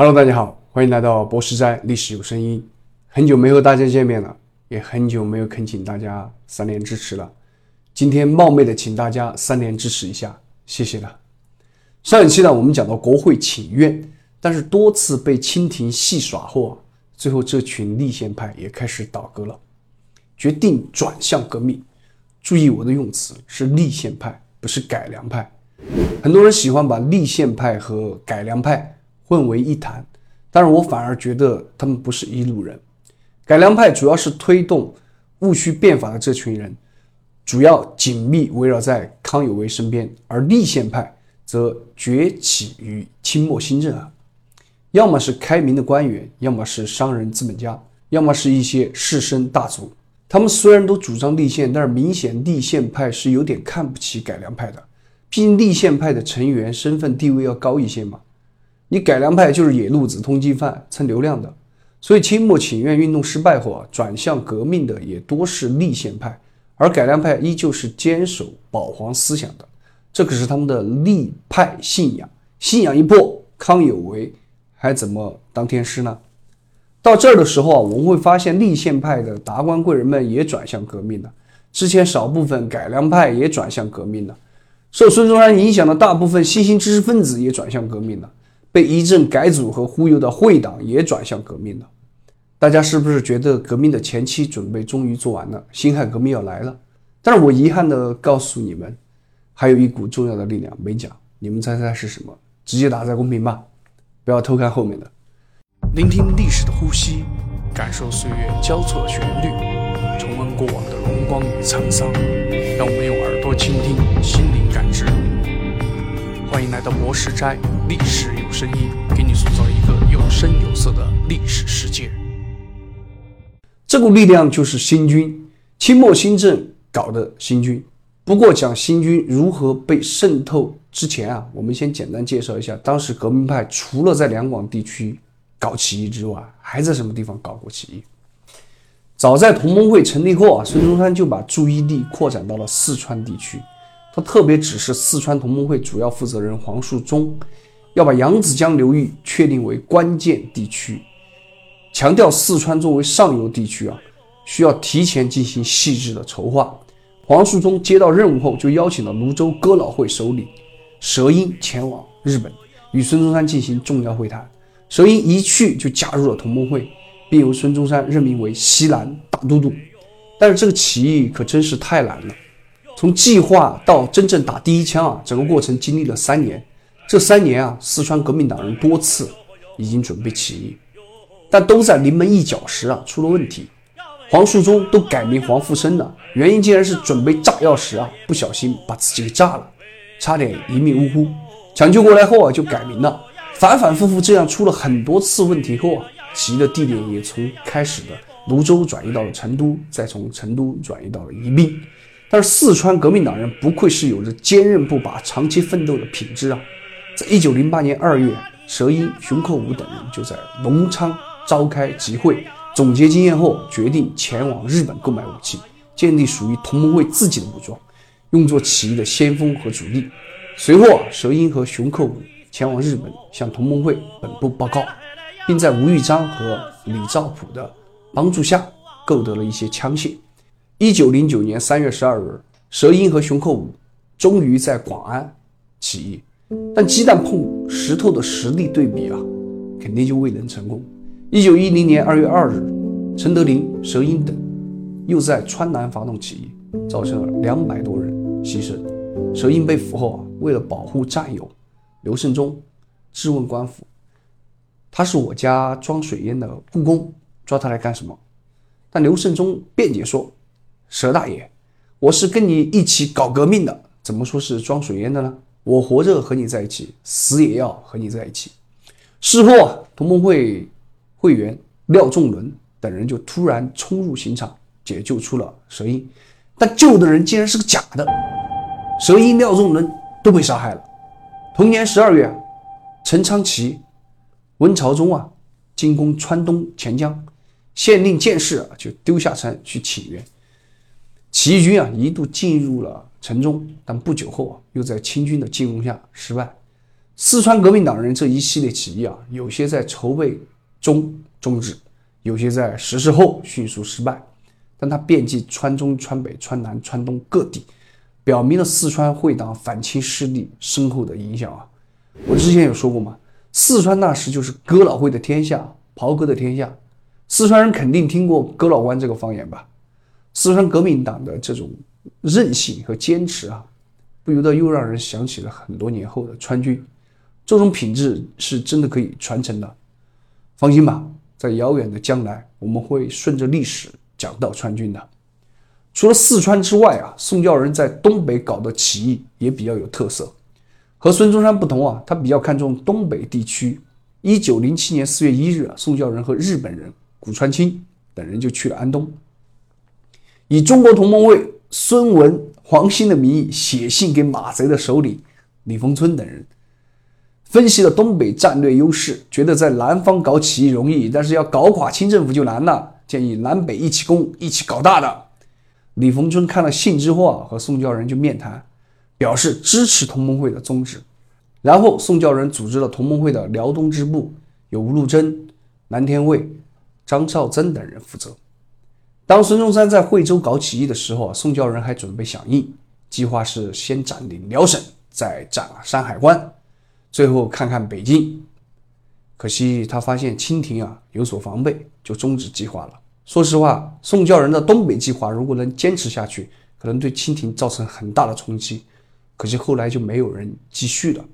Hello，大家好，欢迎来到博士斋历史有声音。很久没和大家见面了，也很久没有恳请大家三连支持了。今天冒昧的请大家三连支持一下，谢谢了。上一期呢，我们讲到国会请愿，但是多次被清廷戏耍后，最后这群立宪派也开始倒戈了，决定转向革命。注意我的用词是立宪派，不是改良派。很多人喜欢把立宪派和改良派。混为一谈，但是我反而觉得他们不是一路人。改良派主要是推动戊戌变法的这群人，主要紧密围绕在康有为身边，而立宪派则崛起于清末新政啊，要么是开明的官员，要么是商人资本家，要么是一些士绅大族。他们虽然都主张立宪，但是明显立宪派是有点看不起改良派的，毕竟立宪派的成员身份地位要高一些嘛。你改良派就是野路子、通缉犯、蹭流量的，所以清末请愿运动失败后啊，转向革命的也多是立宪派，而改良派依旧是坚守保皇思想的，这可是他们的立派信仰。信仰一破，康有为还怎么当天师呢？到这儿的时候啊，我们会发现立宪派的达官贵人们也转向革命了，之前少部分改良派也转向革命了，受孙中山影响的大部分新兴知识分子也转向革命了。被一阵改组和忽悠的会党也转向革命了，大家是不是觉得革命的前期准备终于做完了，辛亥革命要来了？但是我遗憾的告诉你们，还有一股重要的力量没讲，你们猜猜是什么？直接打在公屏吧，不要偷看后面的。聆听历史的呼吸，感受岁月交错的旋律，重温过往的荣光与沧桑，让我们用耳朵倾听，心灵感知。欢迎来到博士斋，历史有声音，给你塑造一个有声有色的历史世界。这股力量就是新军，清末新政搞的新军。不过讲新军如何被渗透之前啊，我们先简单介绍一下，当时革命派除了在两广地区搞起义之外，还在什么地方搞过起义？早在同盟会成立后啊，孙中山就把注意力扩展到了四川地区。他特别指示四川同盟会主要负责人黄树忠，要把扬子江流域确定为关键地区，强调四川作为上游地区啊，需要提前进行细致的筹划。黄树忠接到任务后，就邀请了泸州哥老会首领蛇英前往日本，与孙中山进行重要会谈。蛇英一去就加入了同盟会，并由孙中山任命为西南大都督。但是这个起义可真是太难了。从计划到真正打第一枪啊，整个过程经历了三年。这三年啊，四川革命党人多次已经准备起义，但都在临门一脚时啊出了问题。黄树忠都改名黄复生了，原因竟然是准备炸药时啊不小心把自己给炸了，差点一命呜呼。抢救过来后啊就改名了。反反复复这样出了很多次问题后啊，起义的地点也从开始的泸州转移到了成都，再从成都转移到了宜宾。但是四川革命党人不愧是有着坚韧不拔、长期奋斗的品质啊！在一九零八年二月，佘英、熊克武等人就在隆昌召开集会，总结经验后，决定前往日本购买武器，建立属于同盟会自己的武装，用作起义的先锋和主力。随后，佘英和熊克武前往日本，向同盟会本部报告，并在吴玉章和李兆普的帮助下，购得了一些枪械。一九零九年三月十二日，佘英和熊克武终于在广安起义，但鸡蛋碰石头的实力对比啊，肯定就未能成功。一九一零年二月二日，陈德林、佘英等又在川南发动起义，造成了两百多人牺牲。佘英被俘后啊，为了保护战友刘胜忠，质问官府：“他是我家装水烟的雇工，抓他来干什么？”但刘胜忠辩解说。佘大爷，我是跟你一起搞革命的，怎么说是装水烟的呢？我活着和你在一起，死也要和你在一起。事后，同盟会会员廖仲伦等人就突然冲入刑场，解救出了佘英，但救的人竟然是个假的，佘英、廖仲伦都被杀害了。同年十二月，陈昌奇、温朝忠啊进攻川东钱江，县令见势啊就丢下山去请援。起义军啊一度进入了城中，但不久后啊又在清军的进攻下失败。四川革命党人这一系列起义啊，有些在筹备中终止，有些在实施后迅速失败，但他遍及川中、川北、川南、川东各地，表明了四川会党反清势力深厚的影响啊。我之前有说过嘛，四川那时就是哥老会的天下，袍哥的天下。四川人肯定听过哥老关这个方言吧？四川革命党的这种韧性和坚持啊，不由得又让人想起了很多年后的川军。这种品质是真的可以传承的，放心吧，在遥远的将来，我们会顺着历史讲到川军的。除了四川之外啊，宋教仁在东北搞的起义也比较有特色。和孙中山不同啊，他比较看重东北地区。一九零七年四月一日啊，宋教仁和日本人谷川清等人就去了安东，以中国同盟会孙文、黄兴的名义写信给马贼的首领李逢春等人。分析了东北战略优势，觉得在南方搞起义容易，但是要搞垮清政府就难了。建议南北一起攻，一起搞大的。李逢春看了信之后啊，和宋教仁就面谈，表示支持同盟会的宗旨。然后宋教仁组织了同盟会的辽东支部，由吴禄贞、南天卫、张绍曾等人负责。当孙中山在惠州搞起义的时候啊，宋教仁还准备响应，计划是先占领辽沈，再占山海关。最后看看北京，可惜他发现清廷啊有所防备，就终止计划了。说实话，宋教仁的东北计划如果能坚持下去，可能对清廷造成很大的冲击。可惜后来就没有人继续了。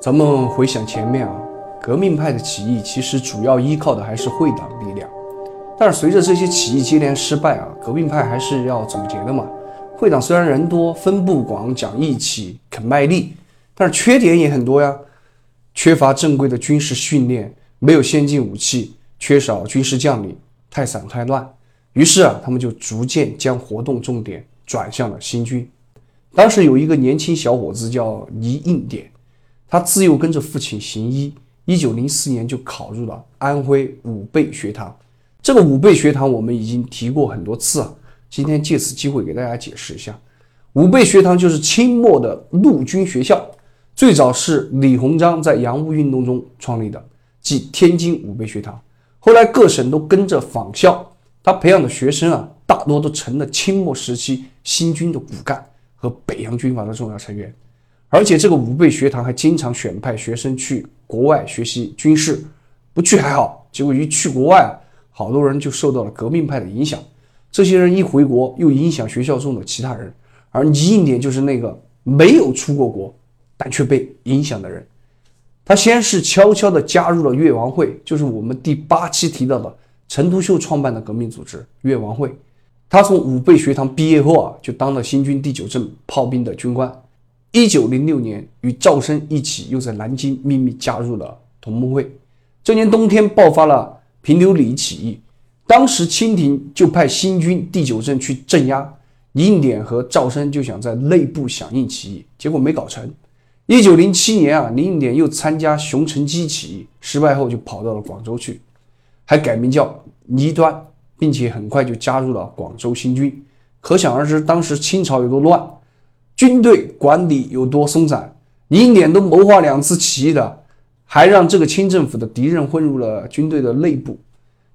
咱们回想前面啊，革命派的起义其实主要依靠的还是会党力量，但是随着这些起义接连失败啊，革命派还是要总结的嘛。会党虽然人多、分布广、讲义气、肯卖力，但是缺点也很多呀。缺乏正规的军事训练，没有先进武器，缺少军事将领，太散太乱。于是啊，他们就逐渐将活动重点转向了新军。当时有一个年轻小伙子叫倪应典，他自幼跟着父亲行医，一九零四年就考入了安徽武备学堂。这个武备学堂我们已经提过很多次啊。今天借此机会给大家解释一下，武备学堂就是清末的陆军学校，最早是李鸿章在洋务运动中创立的，即天津武备学堂。后来各省都跟着仿效，他培养的学生啊，大多都成了清末时期新军的骨干和北洋军阀的重要成员。而且这个武备学堂还经常选派学生去国外学习军事，不去还好，结果一去国外啊，好多人就受到了革命派的影响。这些人一回国，又影响学校中的其他人，而倪应典就是那个没有出过国，但却被影响的人。他先是悄悄地加入了越王会，就是我们第八期提到的陈独秀创办的革命组织越王会。他从武备学堂毕业后啊，就当了新军第九镇炮兵的军官。一九零六年，与赵升一起又在南京秘密加入了同盟会。这年冬天爆发了平流里起义。当时清廷就派新军第九镇去镇压，倪应典和赵升就想在内部响应起义，结果没搞成。一九零七年啊，林应典又参加熊成基起义，失败后就跑到了广州去，还改名叫倪端，并且很快就加入了广州新军。可想而知，当时清朝有多乱，军队管理有多松散。倪应典都谋划两次起义的，还让这个清政府的敌人混入了军队的内部。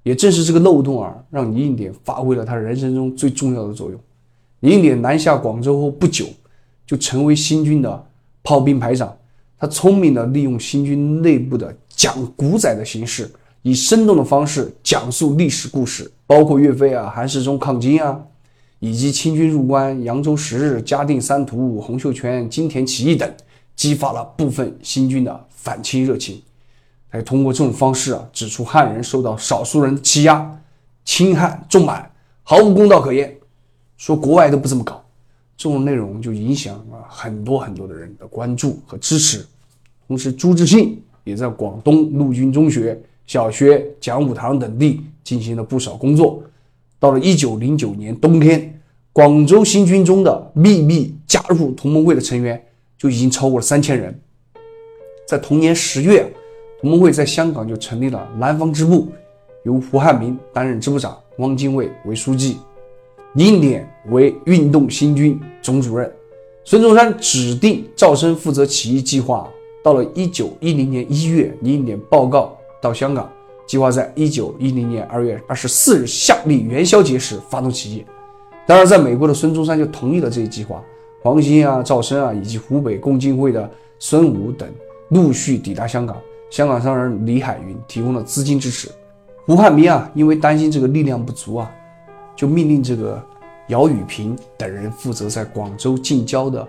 也正是这个漏洞啊，让李应典发挥了他人生中最重要的作用。李应典南下广州后不久，就成为新军的炮兵排长。他聪明地利用新军内部的讲古仔的形式，以生动的方式讲述历史故事，包括岳飞啊、韩世忠抗金啊，以及清军入关、扬州十日、嘉定三屠、洪秀全金田起义等，激发了部分新军的反清热情。还通过这种方式啊，指出汉人受到少数人欺压、侵汉重满，毫无公道可言。说国外都不这么搞，这种内容就影响了很多很多的人的关注和支持。同时，朱自清也在广东陆军中学、小学、讲武堂等地进行了不少工作。到了一九零九年冬天，广州新军中的秘密加入同盟会的成员就已经超过了三千人。在同年十月。同盟会在香港就成立了南方支部，由胡汉民担任支部长，汪精卫为书记，倪应典为运动新军总主任。孙中山指定赵升负责起义计划。到了一九一零年一月，李应点报告到香港，计划在一九一零年二月二十四日夏历元宵节时发动起义。当然，在美国的孙中山就同意了这一计划。黄兴啊、赵升啊，以及湖北共进会的孙武等陆续抵达香港。香港商人李海云提供了资金支持。胡汉民啊，因为担心这个力量不足啊，就命令这个姚雨平等人负责在广州近郊的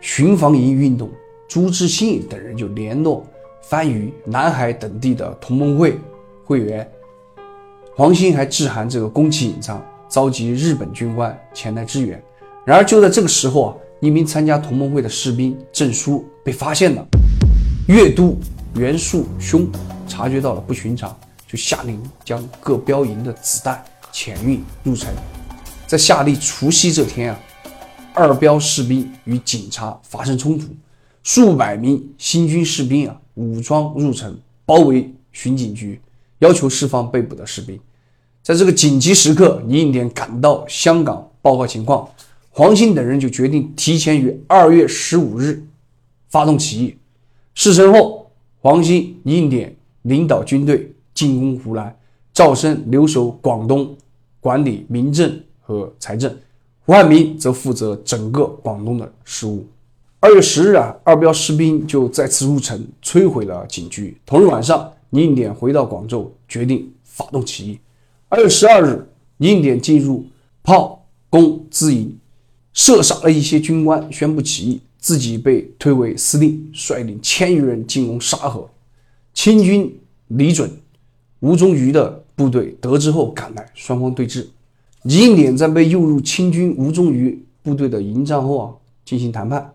巡防营运动。朱志信等人就联络番禺、南海等地的同盟会会员。黄兴还致函这个宫崎隐藏，召集日本军官前来支援。然而就在这个时候啊，一名参加同盟会的士兵郑书被发现了。粤都袁术兄察觉到了不寻常，就下令将各标营的子弹遣运入城。在夏历除夕这天啊，二标士兵与警察发生冲突。数百名新军士兵啊，武装入城，包围巡警局，要求释放被捕的士兵。在这个紧急时刻，李应点赶到香港报告情况，黄兴等人就决定提前于二月十五日发动起义。事成后，黄兴、李应点领导军队进攻湖南，赵升留守广东，管理民政和财政，胡汉民则负责整个广东的事务。二月十日啊，二标士兵就再次入城，摧毁了警局。同日晚上，李应点回到广州，决定发动起义。二月十二日，李应点进入炮攻资营，射杀了一些军官，宣布起义，自己被推为司令，率领千余人进攻沙河。清军李准、吴忠余的部队得知后赶来，双方对峙。李应点在被诱入清军吴忠余部队的营帐后啊，进行谈判。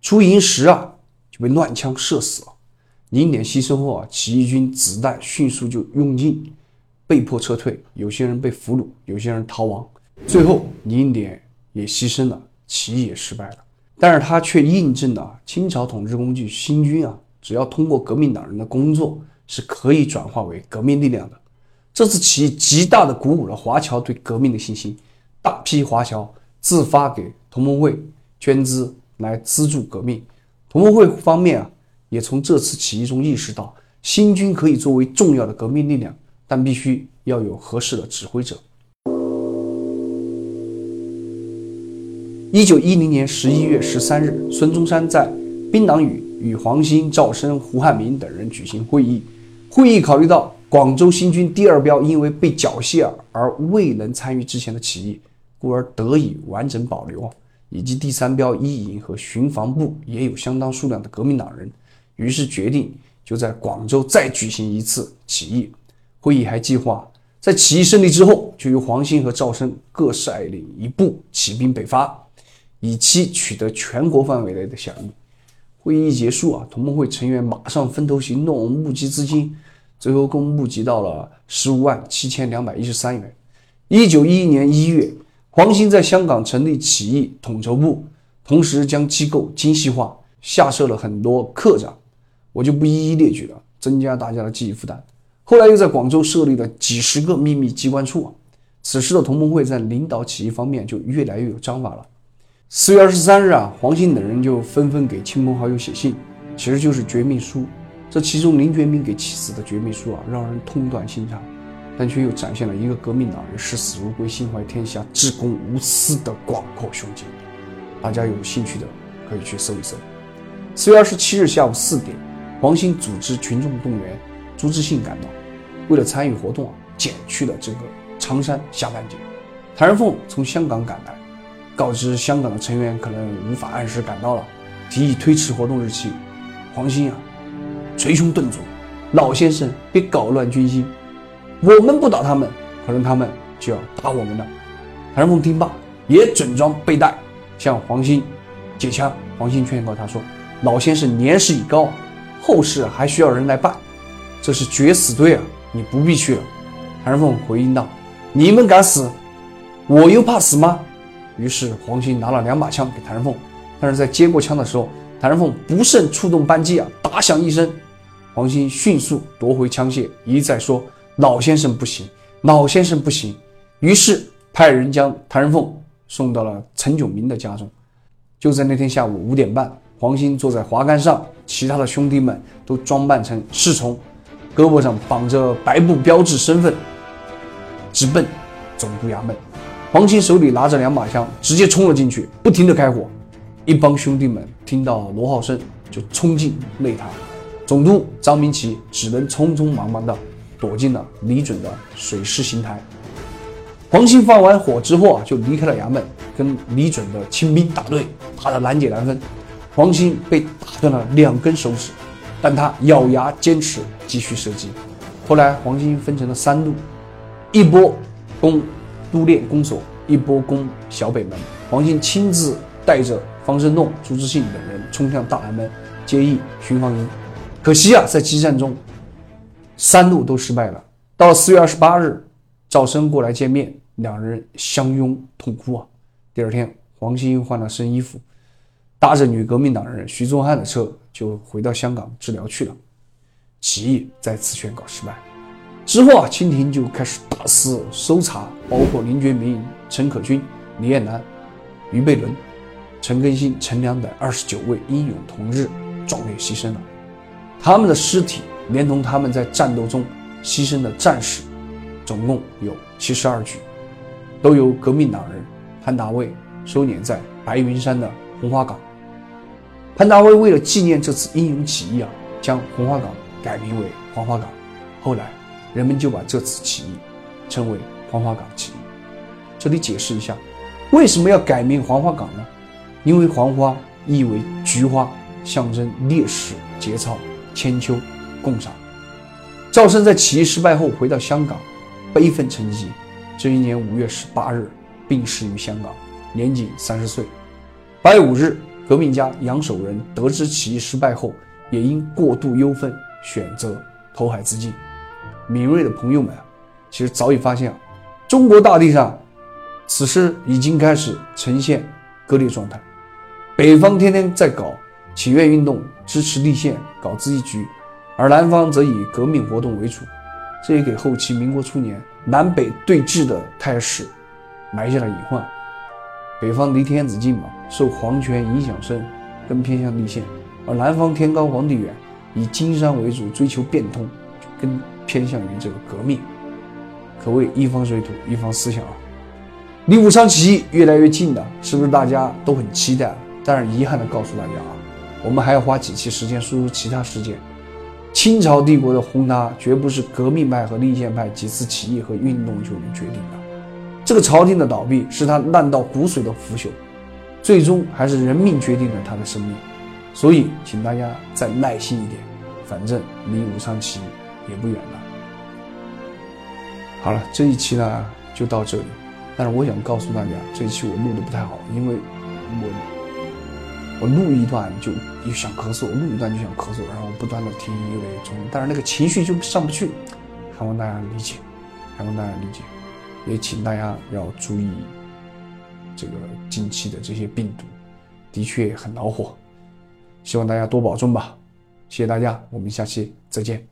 出营时啊，就被乱枪射死了。李应点牺牲后啊，起义军子弹迅速就用尽，被迫撤退。有些人被俘虏，有些人逃亡。最后，李应点也牺牲了，起义也失败了。但是他却印证了清朝统治工具新军啊，只要通过革命党人的工作，是可以转化为革命力量的。这次起义极大的鼓舞了华侨对革命的信心，大批华侨自发给同盟会捐资。来资助革命，同盟会方面啊，也从这次起义中意识到，新军可以作为重要的革命力量，但必须要有合适的指挥者。一九一零年十一月十三日，孙中山在槟榔屿与黄兴、赵升、胡汉民等人举行会议。会议考虑到广州新军第二标因为被缴械而未能参与之前的起义，故而得以完整保留。以及第三标一营和巡防部也有相当数量的革命党人，于是决定就在广州再举行一次起义。会议还计划在起义胜利之后，就由黄兴和赵升各率领一部起兵北伐，以期取得全国范围内的响应。会议一结束啊，同盟会成员马上分头行动，募集资金，最后共募集到了十五万七千两百一十三元。一九一一年一月。黄兴在香港成立起义统筹部，同时将机构精细化，下设了很多科长，我就不一一列举了，增加大家的记忆负担。后来又在广州设立了几十个秘密机关处，此时的同盟会在领导起义方面就越来越有章法了。四月二十三日啊，黄兴等人就纷纷给亲朋好友写信，其实就是绝命书。这其中林觉民给妻子的绝命书啊，让人痛断心肠。但却又展现了一个革命党人视死如归、心怀天下、至公无私的广阔胸襟。大家有兴趣的可以去搜一搜。四月二十七日下午四点，黄兴组织群众动员，朱志信赶到，为了参与活动啊，减去了这个长山下半截。谭仁凤从香港赶来，告知香港的成员可能无法按时赶到了，提议推迟活动日期。黄兴啊，捶胸顿足，老先生别搞乱军心。我们不打他们，可能他们就要打我们了。谭仁凤听罢，也整装备弹，向黄兴借枪。黄兴劝告他说：“老先生年事已高，后事还需要人来办，这是决死队啊，你不必去了。”谭仁凤回应道：“你们敢死，我又怕死吗？”于是黄兴拿了两把枪给谭仁凤，但是在接过枪的时候，谭仁凤不慎触动扳机啊，打响一声，黄兴迅速夺回枪械，一再说。老先生不行，老先生不行。于是派人将谭仁凤送到了陈炯明的家中。就在那天下午五点半，黄兴坐在滑竿上，其他的兄弟们都装扮成侍从，胳膊上绑着白布标志身份，直奔总督衙门。黄兴手里拿着两把枪，直接冲了进去，不停地开火。一帮兄弟们听到罗号声就冲进内堂，总督张明奇只能匆匆忙忙地躲进了李准的水师刑台。黄兴放完火之后啊，就离开了衙门，跟李准的清兵打对，打得难解难分。黄兴被打断了两根手指，但他咬牙坚持继续射击。后来黄兴分成了三路，一波攻都练公所，一波攻小北门。黄兴亲自带着方声栋、朱自信等人冲向大南门，接应巡防营。可惜啊，在激战中，三路都失败了。到了四月二十八日，赵升过来见面。两人相拥痛哭啊！第二天，黄兴换了身衣服，搭着女革命党人徐宗汉的车，就回到香港治疗去了。起义再次宣告失败。之后啊，清廷就开始大肆搜查，包括林觉民、陈可君、李彦南、俞贝伦、陈根兴、陈良等二十九位英勇同志壮烈牺牲了。他们的尸体，连同他们在战斗中牺牲的战士，总共有七十二具。都由革命党人潘达卫收敛在白云山的红花岗。潘达威为了纪念这次英勇起义啊，将红花岗改名为黄花岗。后来，人们就把这次起义称为黄花岗起义。这里解释一下，为什么要改名黄花岗呢？因为黄花意为菊花，象征烈士节操、千秋共赏。赵升在起义失败后回到香港，悲愤成疾。这一年五月十八日，病逝于香港，年仅三十岁。八月五日，革命家杨守仁得知起义失败后，也因过度忧愤，选择投海自尽。敏锐的朋友们啊，其实早已发现啊，中国大地上此时已经开始呈现割裂状态。北方天天在搞请愿运动，支持立宪，搞自治局，而南方则以革命活动为主。这也给后期民国初年南北对峙的态势埋下了隐患。北方离天子近嘛，受皇权影响深，更偏向立宪；而南方天高皇帝远，以经商为主，追求变通，更偏向于这个革命。可谓一方水土一方思想啊！离武昌起义越来越近了，是不是大家都很期待？但是遗憾的告诉大家啊，我们还要花几期时间输入其他事件。清朝帝国的轰塌绝不是革命派和立宪派几次起义和运动就能决定的。这个朝廷的倒闭是他烂到骨髓的腐朽，最终还是人命决定了他的生命。所以，请大家再耐心一点，反正离武昌起义也不远了。好了，这一期呢就到这里。但是我想告诉大家，这一期我录的不太好，因为我。我录一段就又想咳嗽，录一段就想咳嗽，然后不断的听又得冲，但是那个情绪就上不去，希望大家理解，希望大家理解，也请大家要注意这个近期的这些病毒，的确很恼火，希望大家多保重吧，谢谢大家，我们下期再见。